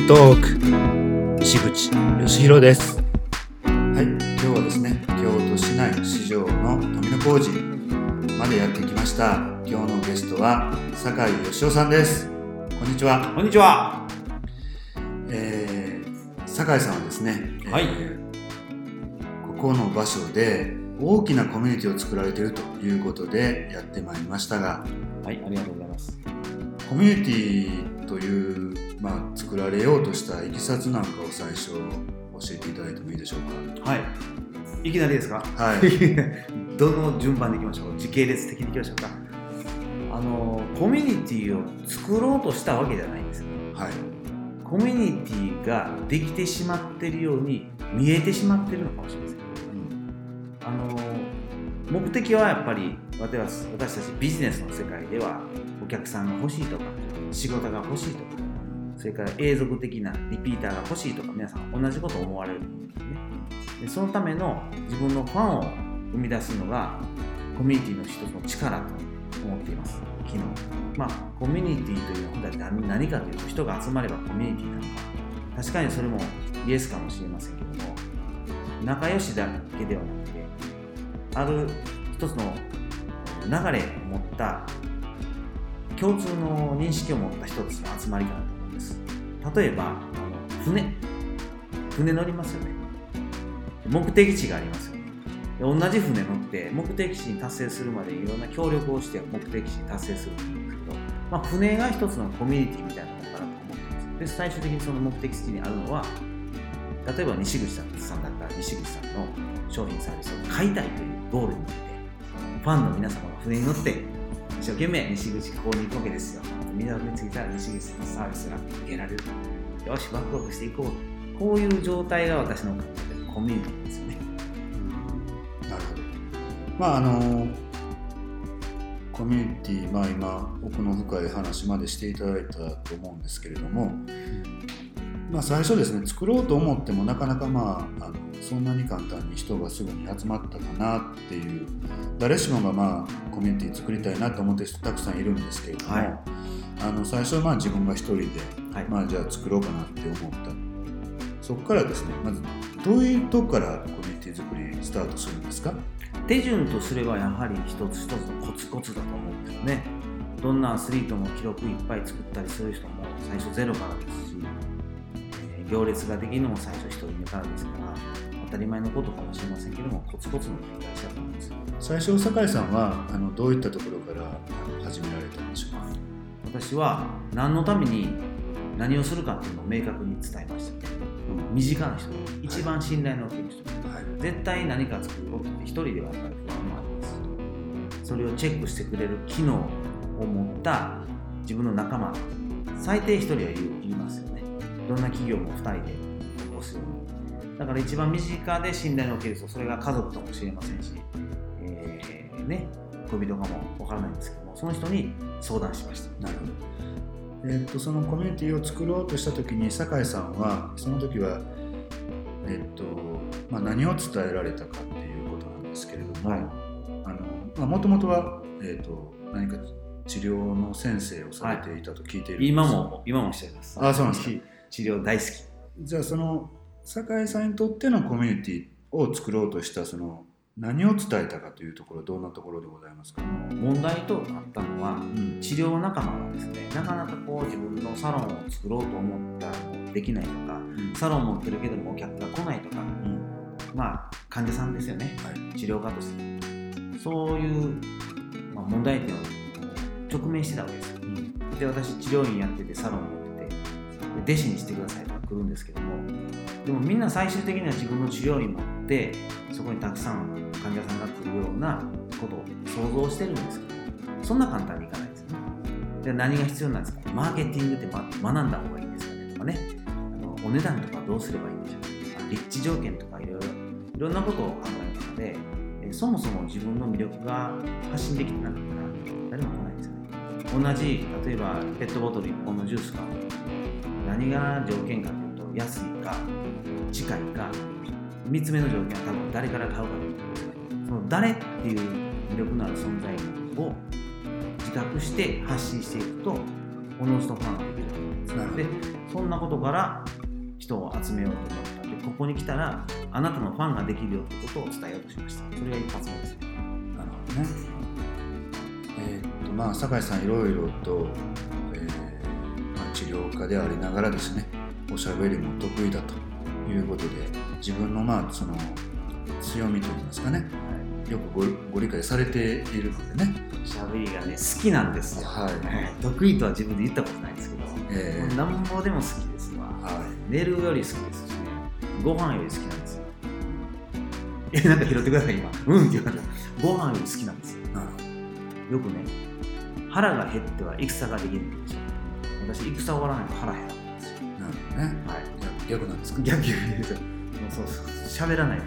ネトーク。西口義弘です。はい今日はですね京都市内市場の富野工事までやってきました。今日のゲストは酒井義雄さんです。こんにちは。こんにちは。えー、酒井さんはですね、はい、えー、ここの場所で大きなコミュニティを作られているということでやってまいりましたが。はいありがとうございます。コミュニティという、まあ、作られようとしたいきさつなんかを最初教えていただいてもいいでしょうか？はい。いきなりですか？はい。どの順番でいきましょう？時系列的にいきましょうか。あのコミュニティを作ろうとしたわけじゃないんですはい。コミュニティができてしまっているように見えてしまっているのかもしれません、うん、あの目的はやっぱり私私たちビジネスの世界ではお客さんが欲しいとか仕事が欲しいとかそれから永続的なリピーターが欲しいとか皆さん同じこと思われるんですね。でそのための自分のファンを生み出すのがコミュニティの一つの力と思っています。昨日。まあコミュニティというのは何かというと人が集まればコミュニティなのか。確かにそれもイエスかもしれませんけども仲良しだけではなくてある一つの流れを持った共通の認識を持った人たちの集まりかなです。例えばあの船。船乗りますよね。目的地がありますよね。同じ船乗って目的地に達成するまでいろんな協力をして目的地に達成するんですけど、まあ、船が一つのコミュニティみたいなものかなと思ってます。で最終的にその目的地にあるのは例えば西口さんだったら西口さんの商品サービスを買いたいというゴールに向けてファンの皆様が船に乗って一生懸命西口ここに行くわけですよ。港に着いたら西口のサービスが受けられる。よしワクワクしていこう。こういう状態が私のコミュニティですよね、うん、なるほど。まああのコミュニティまあ今奥の深い話までしていただいたと思うんですけれども、まあ、最初ですね作ろうと思ってもなかなかまああのそんなに簡単に人がすぐに集まったかなっていう誰しもがまあコミュニティ作りたいなと思ってる人たくさんいるんですけれども、はい、あの最初はまあ自分が一人で、はい、まあじゃあ作ろうかなって思った。そこからですねまずどういうとこからコミュニティ作りスタートするんですか？手順とすればやはり一つ一つのコツコツだと思うんですよね。どんなアスリートも記録いっぱい作ったりする人も最初ゼロからですし、えー、行列ができるのも最初一人目からですから当たり前のことかもしれませんけどもコツコツの繰り返しだと思うんです。最初酒井さんはあのどういったところから始められたんでしょうか？私は何のために何をするかっていうのを明確に伝えました、うん、身近な人一番信頼のおける人、はい、絶対何か作ろうって一人ではやっぱり不安もあります。それをチェックしてくれる機能を持った自分の仲間最低1人はいりますよね。どんな企業も2人でだから一番身近で信頼のおける人それが家族かもしれませんし、えー、ね恋人かもわからないんですけどもその人に相談しました。なるほど。えー、っとそのコミュニティを作ろうとした時に酒井さんはその時はえー、っとまあ、何を伝えられたかっていうことなんですけれども、はい、あのもともとは、えー、っと何か治療の先生をされていたと聞いている、はい、今も今もしていますあそうなんです。か治療大好きじゃあその酒井さんにとってのコミュニティを作ろうとしたその何を伝えたかというところどんなところでございますか？問題となったのは、うん、治療仲間がですね。なかなかこう自分のサロンを作ろうと思ったらできないとか、うん、サロン持ってるけどもお客が来ないとか、うん、まあ患者さんですよね、はい、治療家として。そういう、まあ、問題点を直面してたわけですよ、で私治療院やっててサロン持ってて弟子にしてくださいとか来るんですけどもでもみんな最終的には自分の治療院持ってそこにたくさん患者さんが来るようなことを想像してるんですけどそんな簡単にいかないですよね。じゃあ何が必要なんですか？マーケティングって学んだ方がいいんですかね。とかね。あのお値段とかどうすればいいんでしょう。か立地条件とかいろいろいろんなことを考える中でそもそも自分の魅力が発信できてなかったら誰も来ないですよね。同じ例えばペットボトル1本のジュース買う何が条件かというと安いか近いか3つ目の条件は多分誰から買うかということですその誰っていう魅力のある存在を自覚して発信していくとおのずとファンができると思うんですでそんなことから人を集めようと思った。んでここに来たらあなたのファンができるよということを伝えようとしました。それが一発目ですね。なるほどね。えーっとまあ酒井さんいろいろと、えーまあ、治療家でありながらですねおしゃべりも得意だということで自分のまあその強みといいますかねよくごご理解されているのでね、しゃべりがね好きなんですよ、はい。得意とは自分で言ったことないですけど、えーなんぼでも好きですわ。は寝るより好きですしね。ご飯より好きなんですよ。えなんか拾ってください今。うんって言われたご飯より好きなんですよ。よくね腹が減っては戦ができるんですよ私戦終わらないと腹減らないんですよ。どなるほどね。はい。逆逆なんですか？逆に言うと。もうそうそう。喋らないと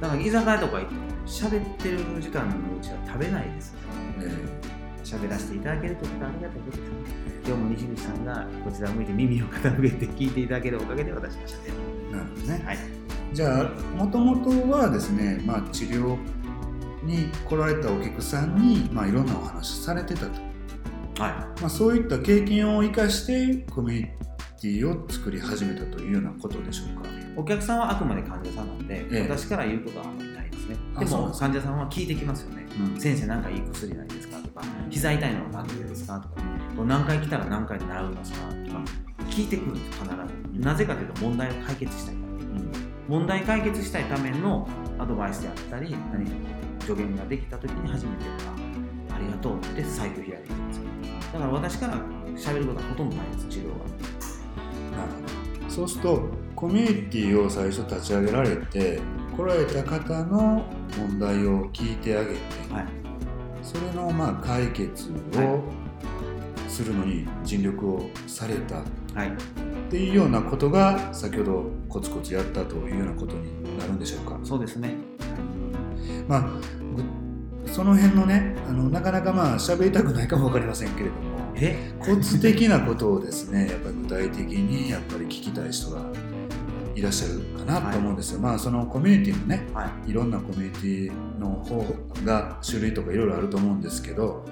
だから居酒屋とか行っても喋ってる時間のうちは食べないですよ。え喋らせていただけるということはありがたいことです今日も西口さんがこちらを向いて耳を傾けて聞いていただけるおかげで私が喋る。ーなるほどね。はい。じゃあもともとはですね、まあ、治療に来られたお客さんに、まあ、いろんなお話されてたと、はまあ、そういった経験を生かしてコミュニティを作り始めたというようなことでしょうか。い、お客さんはあくまで患者さんなんで、ええ。私から言うことはあんまりないですね。でも患者さんは聞いてきますよね。うん。先生なんかいい薬ないですかとか膝痛いのは何でですかとか何回来たら何回で習いますかとか聞いてくるんです必ず。なぜかというと問題を解決したい問題解決したいためのアドバイスであったり何か助言ができた時に初めてりがとう。って財布開いてくるんですよ。だから私から喋ることはほとんどないです治療は。なるほどそうするとコミュニティを最初立ち上げられて来られた方の問題を聞いてあげて、はい。それのまあ解決をするのに尽力をされた。はい。っていうようなことが先ほどコツコツやったというようなことになるんでしょうか。そうですね。まあ、ぐその辺のねあのなかなかまあ喋りたくないかも分かりませんけれども。え？コツ的なことをですねやっぱり具体的にやっぱり聞きたい人がいらっしゃるかなと思うんですよ。まあそのコミュニティもねはい。いろんなコミュニティの方が種類とかいろいろあると思うんですけど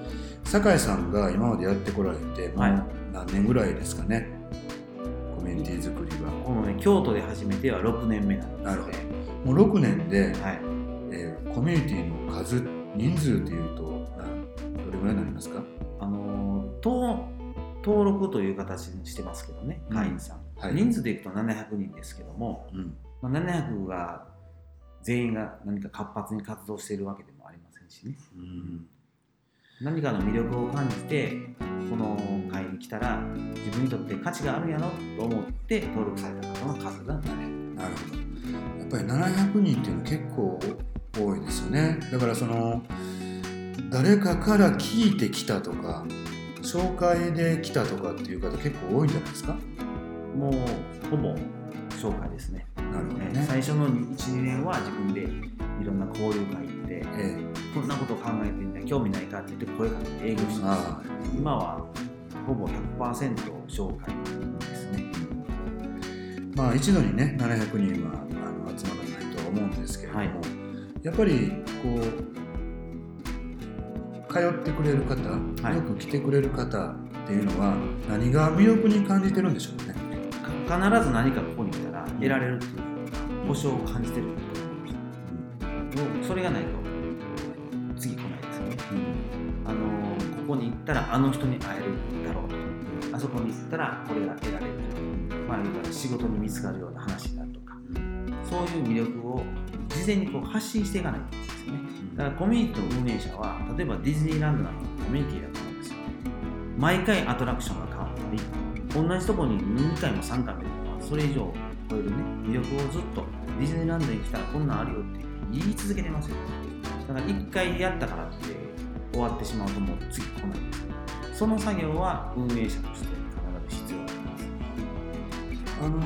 酒井さんが今までやってこられてもうはい。何年ぐらいですかね、コミュニティ作りは。このね京都で始めては6年目なんですね。なるほもう6年で、はい。えーコミュニティの数人数っていうとなどれぐらいになりますか？あのー登登録という形にしてますけどね会員さん、はい。人数でいくと700人ですけども、うん。まあ、700が全員が何か活発に活動しているわけでもありませんしね。うん。何かの魅力を感じてこの会に来たら自分にとって価値があるんやろと思って登録された方の数が700なるほど。やっぱり700人っていうのは結構多いですよね。だからその誰かから聞いてきたとか紹介で来たとかっていう方結構多いんじゃないですか？もうほぼ紹介ですね。なるほどね。ね最初の12年は自分でいろんな交流会行ってえこんなことを考えてみたい興味ないかって言って声かけて営業してえますあ今はほぼ100%紹介ですね。あまあ一度にね700人はあの集まらないとは思うんですけれども、はいやっぱりこう通ってくれる方、はい。よく来てくれる方っていうのは何が魅力に感じてるんでしょうね？か必ず何かここに来たら得られるっていう保証を感じてると思うんですよもうそれがないと次来ないですよね。あのここに行ったらあの人に会えるだろうと。あそこに行ったらこれが得られるまあ仕事に見つかるような話になるとかそういう魅力を事前にこう発信していかないといけないですよね。だからコミュニティの運営者は例えばディズニーランドなんかのコミュニティだと思うんですよ。毎回アトラクションが変わったり同じとこに2回も3回はそれ以上超えるね魅力をずっとディズニーランドに来たらこんなんあるよって言い続けてますよ。だから1回やったからって終わってしまうともう次来ないその作業は運営者としてあの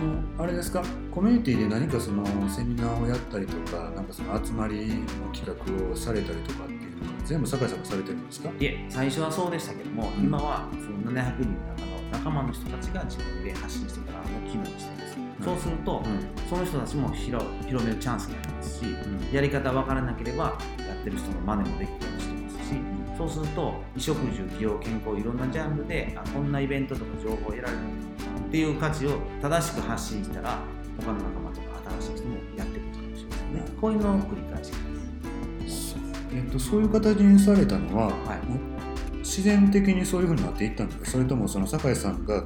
あれですか？コミュニティで何かそのセミナーをやったりとかなんかその集まりの企画をされたりとかっていうのは全部酒井さんがされてるんですか？いえ最初はそうでしたけども、うん。今はその700人の中の仲間の人たちが自分で発信してからの機能にしています、そうすると、その人たちも広広めるチャンスになりますし、やり方わからなければやってる人の真似もできたりしてますし、そうすると衣食住美容健康いろんなジャンルであこんなイベントとか情報を得られるっていう価値を正しく発信したら他の仲間とか新しい人もやっていくかもしれないですね。こういうのを繰り返し。ますえっと、そういう形にされたのは、はい。自然的にそういうふうになっていったんですか？それともその酒井さんが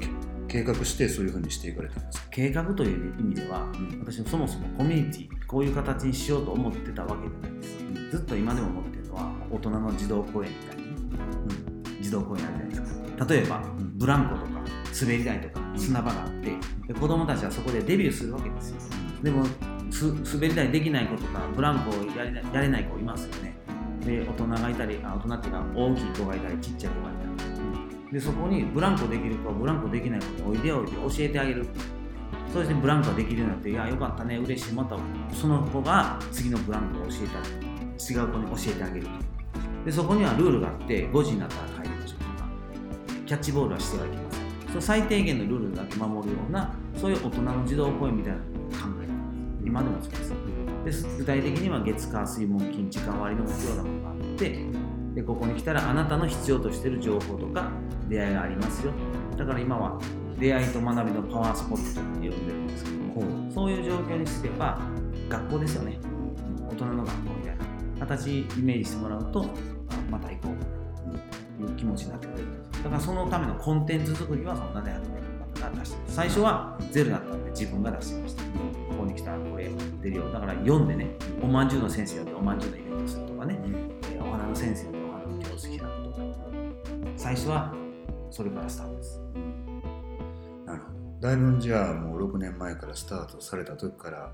計画してそういうふうにしていかれたんですか、計画という意味では私もそもそもコミュニティこういう形にしようと思ってたわけじゃないです。ずっと今でも思ってるのは大人の児童公園みたいに児童公園あるじゃないですか。例えばん。ブランコとか滑り台とか砂場があってで子供たちはそこでデビューするわけですよ。でも滑り台できない子とかブランコをやれないやれない子いますよね。で大人がいたりあ大人っていうか大きい子がいたりちっちゃい子がいたり。でそこにブランコできる子はブランコできない子においでおいで教えて。あげるそしてブランコができるようになっていやよかったね嬉しいまたその子が次のブランコを教えたり違う子に教えてあげると。でそこにはルールがあって5時になったら帰りましょうとか。キャッチボールはしてはいけません。その最低限のルールだけ守るようなそういう大人の児童公園みたいなのを考えてます。今でもそうです。で具体的には月火水木金時間割の目標なものがあってでここに来たらあなたの必要としている情報とか出会いがありますよ。だから今は出会いと学びのパワースポットって呼んでるんですけどもそういう状況にすれば学校ですよね。大人の学校みたいな形イメージしてもらうとあまた行こう。という気持ちになってくれるんですだからそのためのコンテンツ作りはその700名の方が出して最初はゼロだったんで自分が出してました。ここに来たらこれ出るよだから読んでねおまんじゅうの先生でおまんじゅうのイベントするとかね、えーお花の先生でお花の教室開くとか。最初はそれからスタートです。なるほど。だいぶじゃあもう6年前からスタートされた時から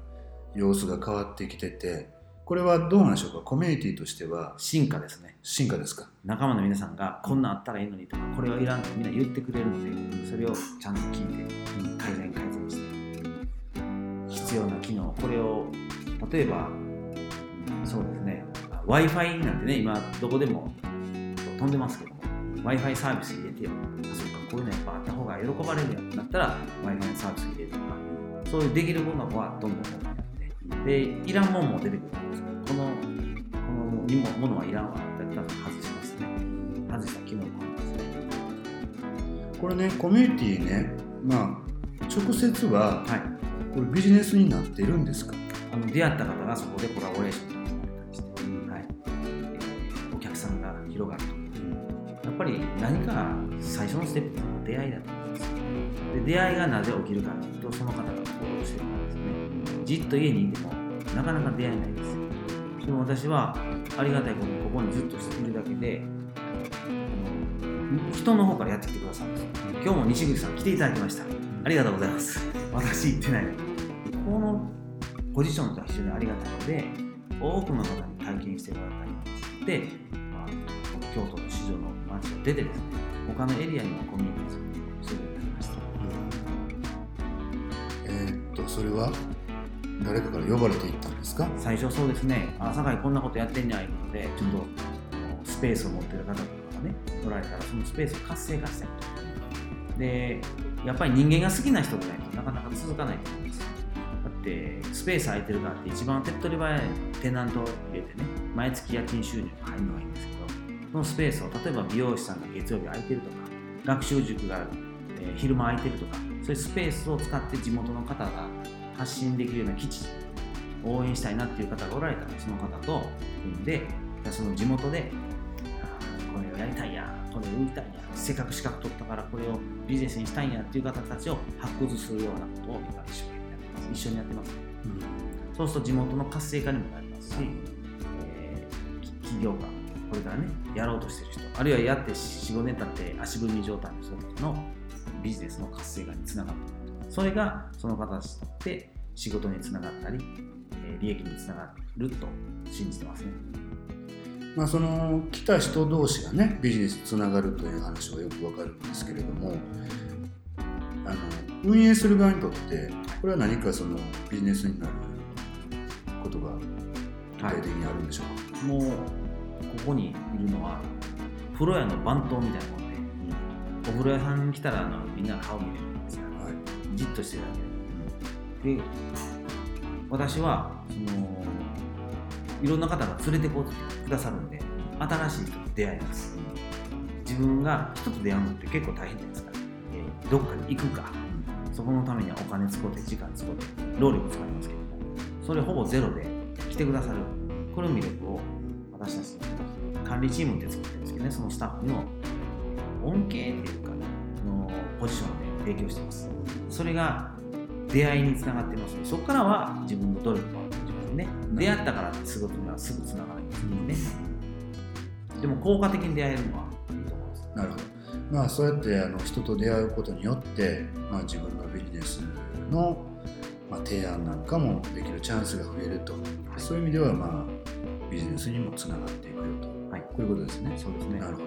様子が変わってきててこれはどうなんでしょうか？コミュニティとしては。進化ですね。進化ですか？仲間の皆さんがこんなんあったらいいのにとかこれはいらんとみんな言ってくれるのでそれをちゃんと聞いて改善改善して。必要な機能。これを例えばそうですね。W i f i なんてね今どこでも飛んでますけども w i f i サービス入れてよあそうかこういうのやっぱあった方が喜ばれるやんってなったら w i f i のサービス入れるとかそういうできるものはどんどんでいらんもんも出てくるんですけどこのこのにもものはいらんわってやったら外しますね。外した機能もありますね。これねコミュニティねまあ直接ははい。これビジネスになってるんですか？あの出会った方がそこでコラボレーションとかしたりして、はい。えーお客さんが広がると。やっぱり何か最初のステップは出会いだと思うんですよ。で出会いがなぜ起きるかというとその方が行動してるからですねじっと家にいてもなかなか出会えないです。でも私はありがたいことにここにずっといるだけであの人の方からやってきてくださるんです。今日も西口さん来ていただきました。ありがとうございます。私行ってない。このポジションとは非常にありがたいので多くの方に体験してもらったり。で、まあ、京都の市場の街を出てですね他のエリアにもコミュニティをするようになりました。うんえーっとそれは？誰かから呼ばれていったんですか？最初そうですね。あ酒井こんなことやってんじゃんいうことでちょっとスペースを持ってる方とかがねおられたらそのスペースを活性化したりと。でやっぱり人間が好きな人じゃないとなかなか続かないと思うんですよ。だってスペース空いてるからって一番手っ取り早いテナントを入れてね毎月家賃収入が入るのがいいんですけどそのスペースを例えば美容師さんが月曜日空いてるとか学習塾が、えー昼間空いてるとかそういうスペースを使って地元の方が発信できるような基地応援したいなっていう方がおられたらその方と組んでその地元でこれをやりたいやこれを売りたいやせっかく資格取ったからこれをビジネスにしたいんやっていう方たちを発掘するようなことを今一生懸命やってます。一緒にやってます。そうすると地元の活性化にもなりますし、えーき起業家これからねやろうとしてる人あるいはやって45年経って足踏み状態の人たちのビジネスの活性化につながっていくそれがその方たちで仕事につながったり、えー利益につながると信じてますね。まあ、その来た人同士がねビジネスつながるという話はよくわかるんですけれどもあの運営する側にとってこれは何かそのビジネスになることが具体的にあるんでしょうか、もうここにいるのは風呂屋の番頭みたいなもんで、お風呂屋さんに来たらあのみんな顔見れるじっとしてるだけ。でで私はそのいろんな方が連れてこうとくださるんで新しい人と出会います。自分が人と出会うのって結構大変じゃないですか、えーどっかに行くか。そこのためにはお金使って時間使って労力使いますけども。それほぼゼロで来てくださる。この魅力を私たちの管理チームって作ってるんですけどね。そのスタッフの恩恵っていうかねのポジションで提供してますそれが出会いにつながってますそこからは自分の努力が自分ね。出会ったからって仕事にはすぐつながらないんですね。でも効果的に出会えるのはいいと思います。なるほど。まあそうやってあの人と出会うことによって、まあ、自分のビジネスの、まあ、提案なんかもできるチャンスが増えると、そういう意味ではまあビジネスにもつながっていくよと、はい。こういうことですね。そうですね。なるほ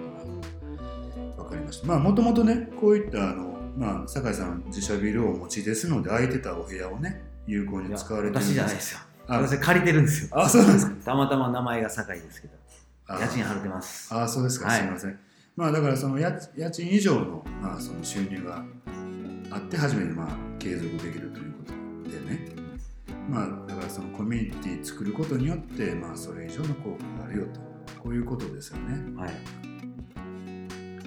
ど。わかりました。まあもともとねこういったあの、まあ、酒井さん自社ビルをお持ちですので空いてたお部屋をね有効に使われてるん私じゃないですよあ私借りてるんですよ。あそうなんですか。たまたま名前が酒井ですけどあ家賃払ってます。ああそうですか、はい。すみません。まあだからその家家賃以上の,、まあその収入があって初めてまあ継続できるということでね。まあだからそのコミュニティ作ることによってまあそれ以上の効果があるよと。こういうことですよね。はい。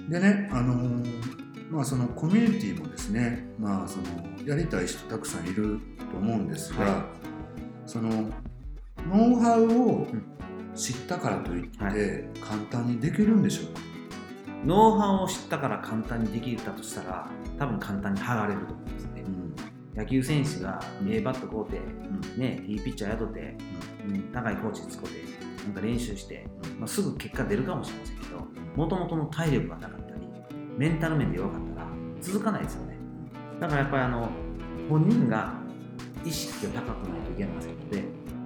でねあのーまあそのコミュニティもですねまあそのやりたい人たくさんいると思うんですが、はそのノウハウをん知ったからといって、はい。簡単にできるんでしょうか？ノウハウを知ったから簡単にできたとしたら多分簡単に剥がれると思うんですね。野球選手が A バット買うて、ね、いいピッチャー雇って、うん、高いコーチ使ってなんか練習して、まあ、すぐ結果出るかもしれませんけどもともとの体力がなかっメンタル面で弱かったら続かないですよね。だからやっぱりあの本人が意識が高くないといけませんので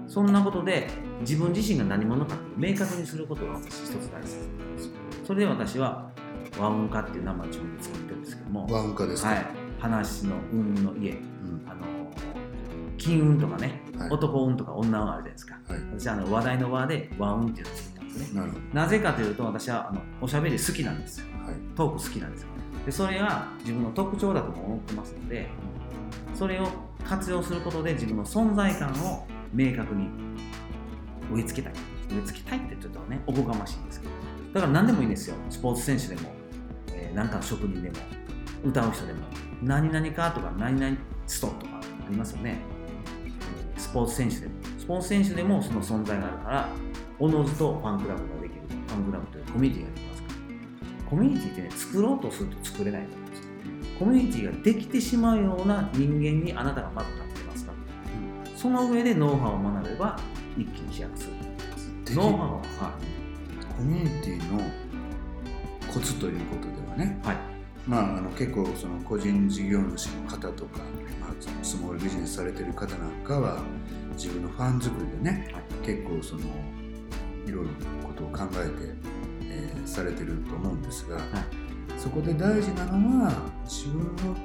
そんなことで自分自身が何者かって明確にすることが私一つ大切なんです。それで私は和音化っていう名前を自分で作ってるんですけども、ワンカですか、はい、話の運の家。うん。あの金運とかね、はい。男運とか女運あるじゃないですか。はい、私はあの話題の輪で和運っていうのを作ったんですね。なるほなぜかというと私はあのおしゃべり好きなんですよトーク好きなんですよ。でそれが自分の特徴だと思ってますのでそれを活用することで自分の存在感を明確に植え付けたい。植え付けたいってちょっとねおこがましいんですけど。だから何でもいいんですよ。スポーツ選手でも、えー、なんかの職人でも歌う人でも何々かとか何々ストとかありますよね。スポーツ選手でも。スポーツ選手でもその存在があるからおのずとファンクラブができる。ファンクラブというコミュニティができますからコミュニティってね作ろうとすると作れないと思うんですよ。コミュニティができてしまうような人間にあなたがまずなってますか、その上でノウハウを学べば一気に飛躍する。ノウハウは、はコミュニティのコツということではね、いはい。まあ、あの結構その個人事業主の方とか、まあ、そのスモールビジネスされてる方なんかは自分のファン作りでね、はい。結構そのいろいろなことを考えて、えーされてると思うんですが、そこで大事なのは自分の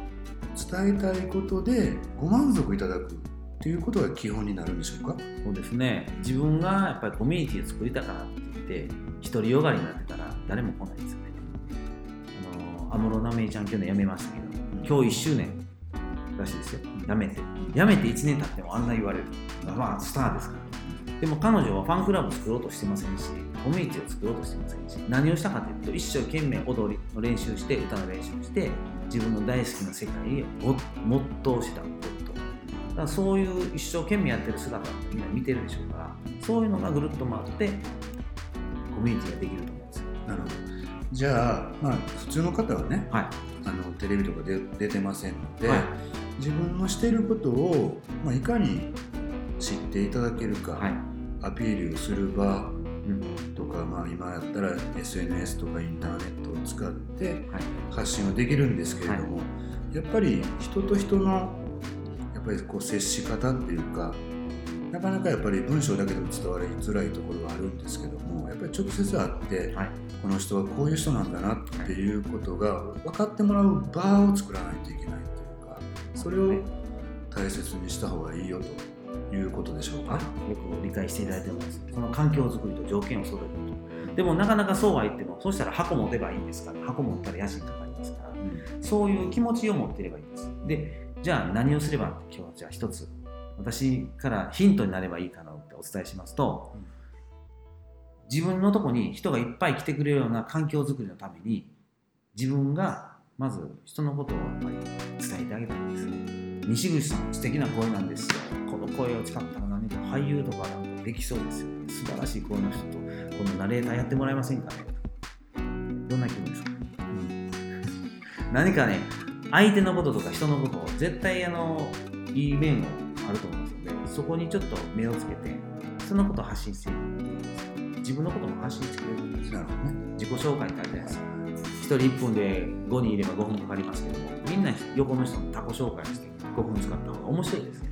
伝えたいことでご満足いただくっていうことが基本になるんでしょうか？そうですね。自分がやっぱりコミュニティを作りたからって言って独りよがりになってたら誰も来ないですよね。あの安室奈美恵ちゃん去年辞めましたけど今日1周年らしいですよ。辞めて。辞めて1年経ってもあんな言われる。まあスターですからでも彼女はファンクラブを作ろうとしてませんしコミュニティを作ろうとしてませんし何をしたかというと一生懸命踊りの練習して歌の練習して自分の大好きな世界を没頭したこと。だからそういう一生懸命やってる姿ってみんな見てるでしょうからそういうのがぐるっと回ってコミュニティができると思うんですよ。なるほど。じゃあ、まあ、普通の方はねはい。あのテレビとかで出てませんので、はい。自分のしていることを、まあ、いかに知っていただけるか、はい、アピールする場うんとか、まあ、今やったら SNS とかインターネットを使ってはい。発信はできるんですけれども、やっぱり人と人のやっぱりこう接し方っていうかなかなかやっぱり文章だけでも伝わりづらいところはあるんですけどもやっぱり直接会って、はい。この人はこういう人なんだなっていうことが分かってもらう場を作らないといけないというかそれを大切にした方がいいよということでしょうか？よく理解していただいてます。その環境づくりと条件を揃えること。でもなかなかそうは言ってもそうしたら箱持てばいいんですから。箱持ったら家賃かかりますから。そういう気持ちを持っていればいいんです。でじゃあ何をすれば今日はじゃあ一つ私からヒントになればいいかなってお伝えしますと、自分のとこに人がいっぱい来てくれるような環境づくりのために自分がまず人のことをやっぱり伝えてあげたいんです。ね西口さん素敵な声なんですよ声を使ったら何か俳優とかなん。かできそうですよね素晴らしい声の人とこのナレーターやってもらえません。かねどん。な気分ですか、うん。何かね相手のこととか人のことを絶対あのいい面もあると思うん。ですよねそこにちょっと目をつけてそのことを発信していく自分のことも発信してくれるん。ですよなるほどね自己紹介ってあるじゃないですか1人1分で5人いれば5分かかりますけどもみん。な横の人の他己紹介して5分使った方が面白いですで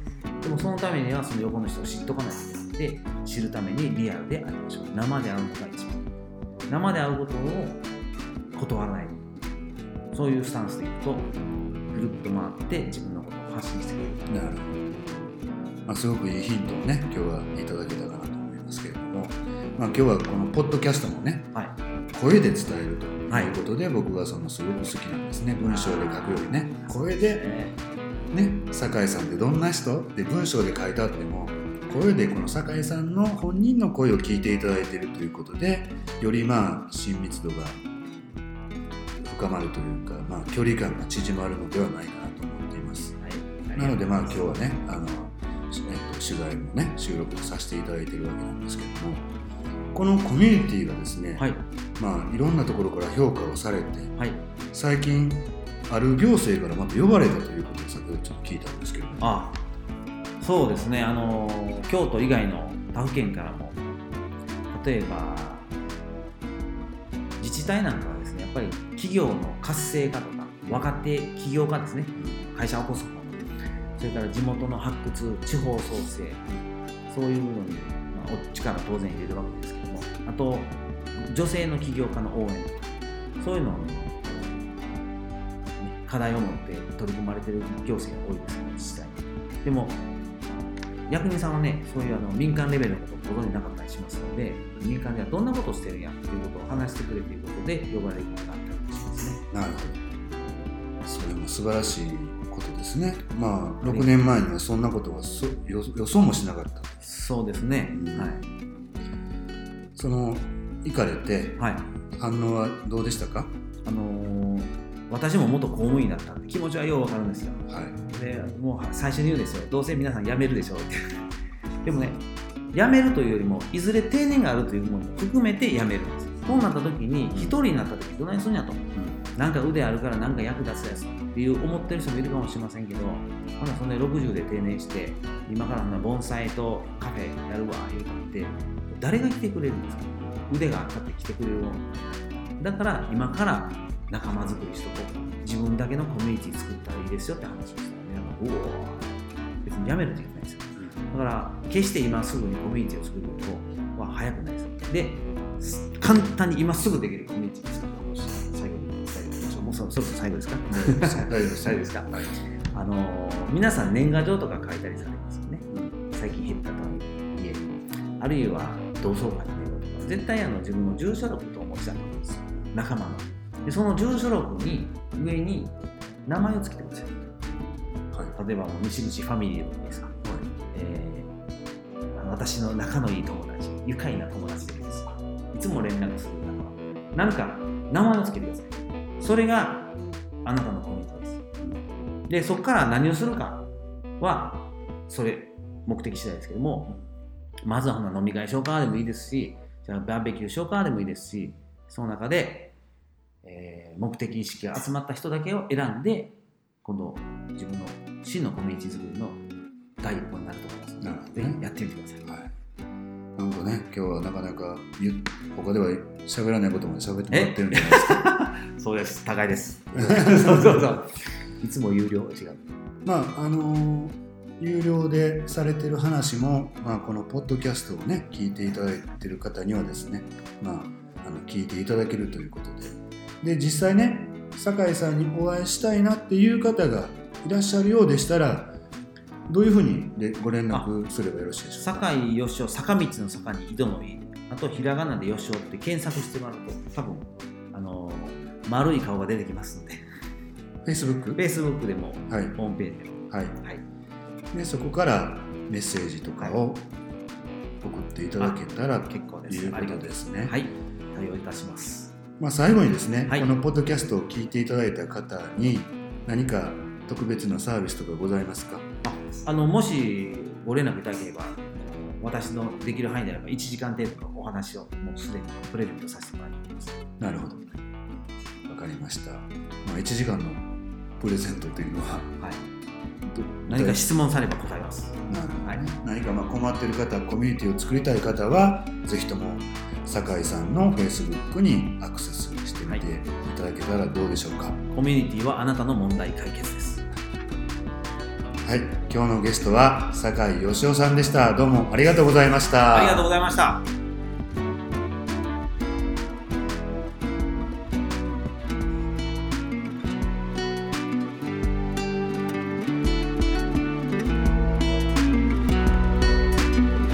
もそのためにはその横の人を知っとかないといけなくて知るためにリアルでありましょう。生で会うのが一番。生で会うことを断らない。そういうスタンスでいくとぐるっと回って自分のことを発信してくれる。なるほど、まあ、すごくいいヒントをね今日はいただけたかなと思いますけれども、まあ、今日はこのポッドキャストもねはい。声で伝えるということで、僕がそのすごく好きなんですね。文章で書くよりね。声でえね酒井さんってどんな人？って文章で書いてあっても声でこの酒井さんの本人の声を聞いていただいているということでよりまあ親密度が深まるというか、まあ、距離感が縮まるのではないかなと思っています。はいなのでまあ今日はねあの、えっと、取材もね収録させていただいているわけなんですけどもこのコミュニティがですね、はい。まあ、いろんなところから評価をされてはい。最近ある行政からまた呼ばれたということを先ほどちょっと聞いたんですけどもあそうですね。あの京都以外の他府県からも例えば自治体なんかはですねやっぱり企業の活性化とか若手起業家ですね。会社を起こす方それから地元の発掘地方創生そういうのに、まあ、お力当然入れるわけですけども。あと女性の起業家の応援とかそういうのを、ね、課題を持って取り組まれている行政が多いですね自治体に。でも役人さんはねそういうあの民間レベルのことをご存じなかったりしますので民間ではどんなことをしてるんやっていうことを話してくれということで呼ばれることがあったりしますね。なるほど。それも素晴らしいことですね。まあ6年前にはそんなことは予想もしなかったそうですね、うん。はい。その行かれてはい。反応はどうでしたか？あのー私も元公務員だったんで気持ちはようわかるんですよ。はい。でもう最初に言うんですよ。どうせ皆さん辞めるでしょうって。でもね辞めるというよりもいずれ定年があるというものも含めて辞めるんですそうなった時に一人になった時どないするんやと。なんか腕あるからなんか役立つやつっていう思ってる人もいるかもしれませんけどほなそんで60で定年して今から盆栽とカフェやるわ言うたって誰が来てくれるんですか？腕があって来てくれるだから今から仲間作りしとこう自分だけのコミュニティ作ったらいいですよって話をしたんかうおー別にやめるといけないですよだから決して今すぐにコミュニティを作ることは早くないです。です簡単に今すぐできるコミュニティを作る最後に伝えておきましょう。もうそそろそろ最後ですか？大丈夫です。かはい あのー皆さん年賀状とか書いたりされますよね。最近減ったと家にあるいは同窓会のとか絶対あの自分の住所録とお持ちだと思うんですよ。仲間のでその住所録に上に名前を付けてくださいはい。例えば西口ファミリーでもいいですか、えーあの私の仲のいい友達。愉快な友達でいいです。いつも連絡する仲間。なんか名前を付けてください。それがあなたのコミュニティです。でそこから何をするかはそれ目的次第ですけどもまずはほな飲み会しようかでもいいですしじゃあバーベキューしようかでもいいですしその中で、えー目的意識が集まった人だけを選んで今度自分の真のコミュニティ作りの第一歩になると思います。のでなるほどね。ぜひやってみてください。はい。なんかね。今日はなかなか他では喋らないことまで喋ってもらってるんじゃないですか？そうです。高いです。そうそうそう。いつも有料違うまああのー有料でされてる話も、まあ、このポッドキャストをね聞いていただいてる方にはですね、まあ、あの聞いていただけるということでで実際ね酒井さんにお会いしたいなっていう方がいらっしゃるようでしたらどういうふうにでご連絡すればよろしいでしょうか？坂井義雄坂道の坂に井戸の井あとひらがなで義雄って検索してもらうと多分あの丸い顔が出てきますので。Facebook? Facebook でもはい、ホームページでも。はい、はい。でそこからメッセージとかを送っていただけたらと結構です。いうことですね。はい。対応いたしますまあ、最後にですね、はい。このポッドキャストを聞いていただいた方に何か特別なサービスとかございますか？あのもしご連絡いただければ私のできる範囲であれば1時間程度のお話をもうすでにプレゼントさせてもらっています。なるほど。わかりました。まあ、1時間のプレゼントというのははい。ど何か質問されば答えます。なるほどはい。何かまあ困っている方、コミュニティを作りたい方は、ぜひとも酒井さんの Facebook にアクセスしてみていただけたらどうでしょうか。コミュニティはあなたの問題解決です。はい、今日のゲストは酒井義雄さんでした。どうもありがとうございました。ありがとうございました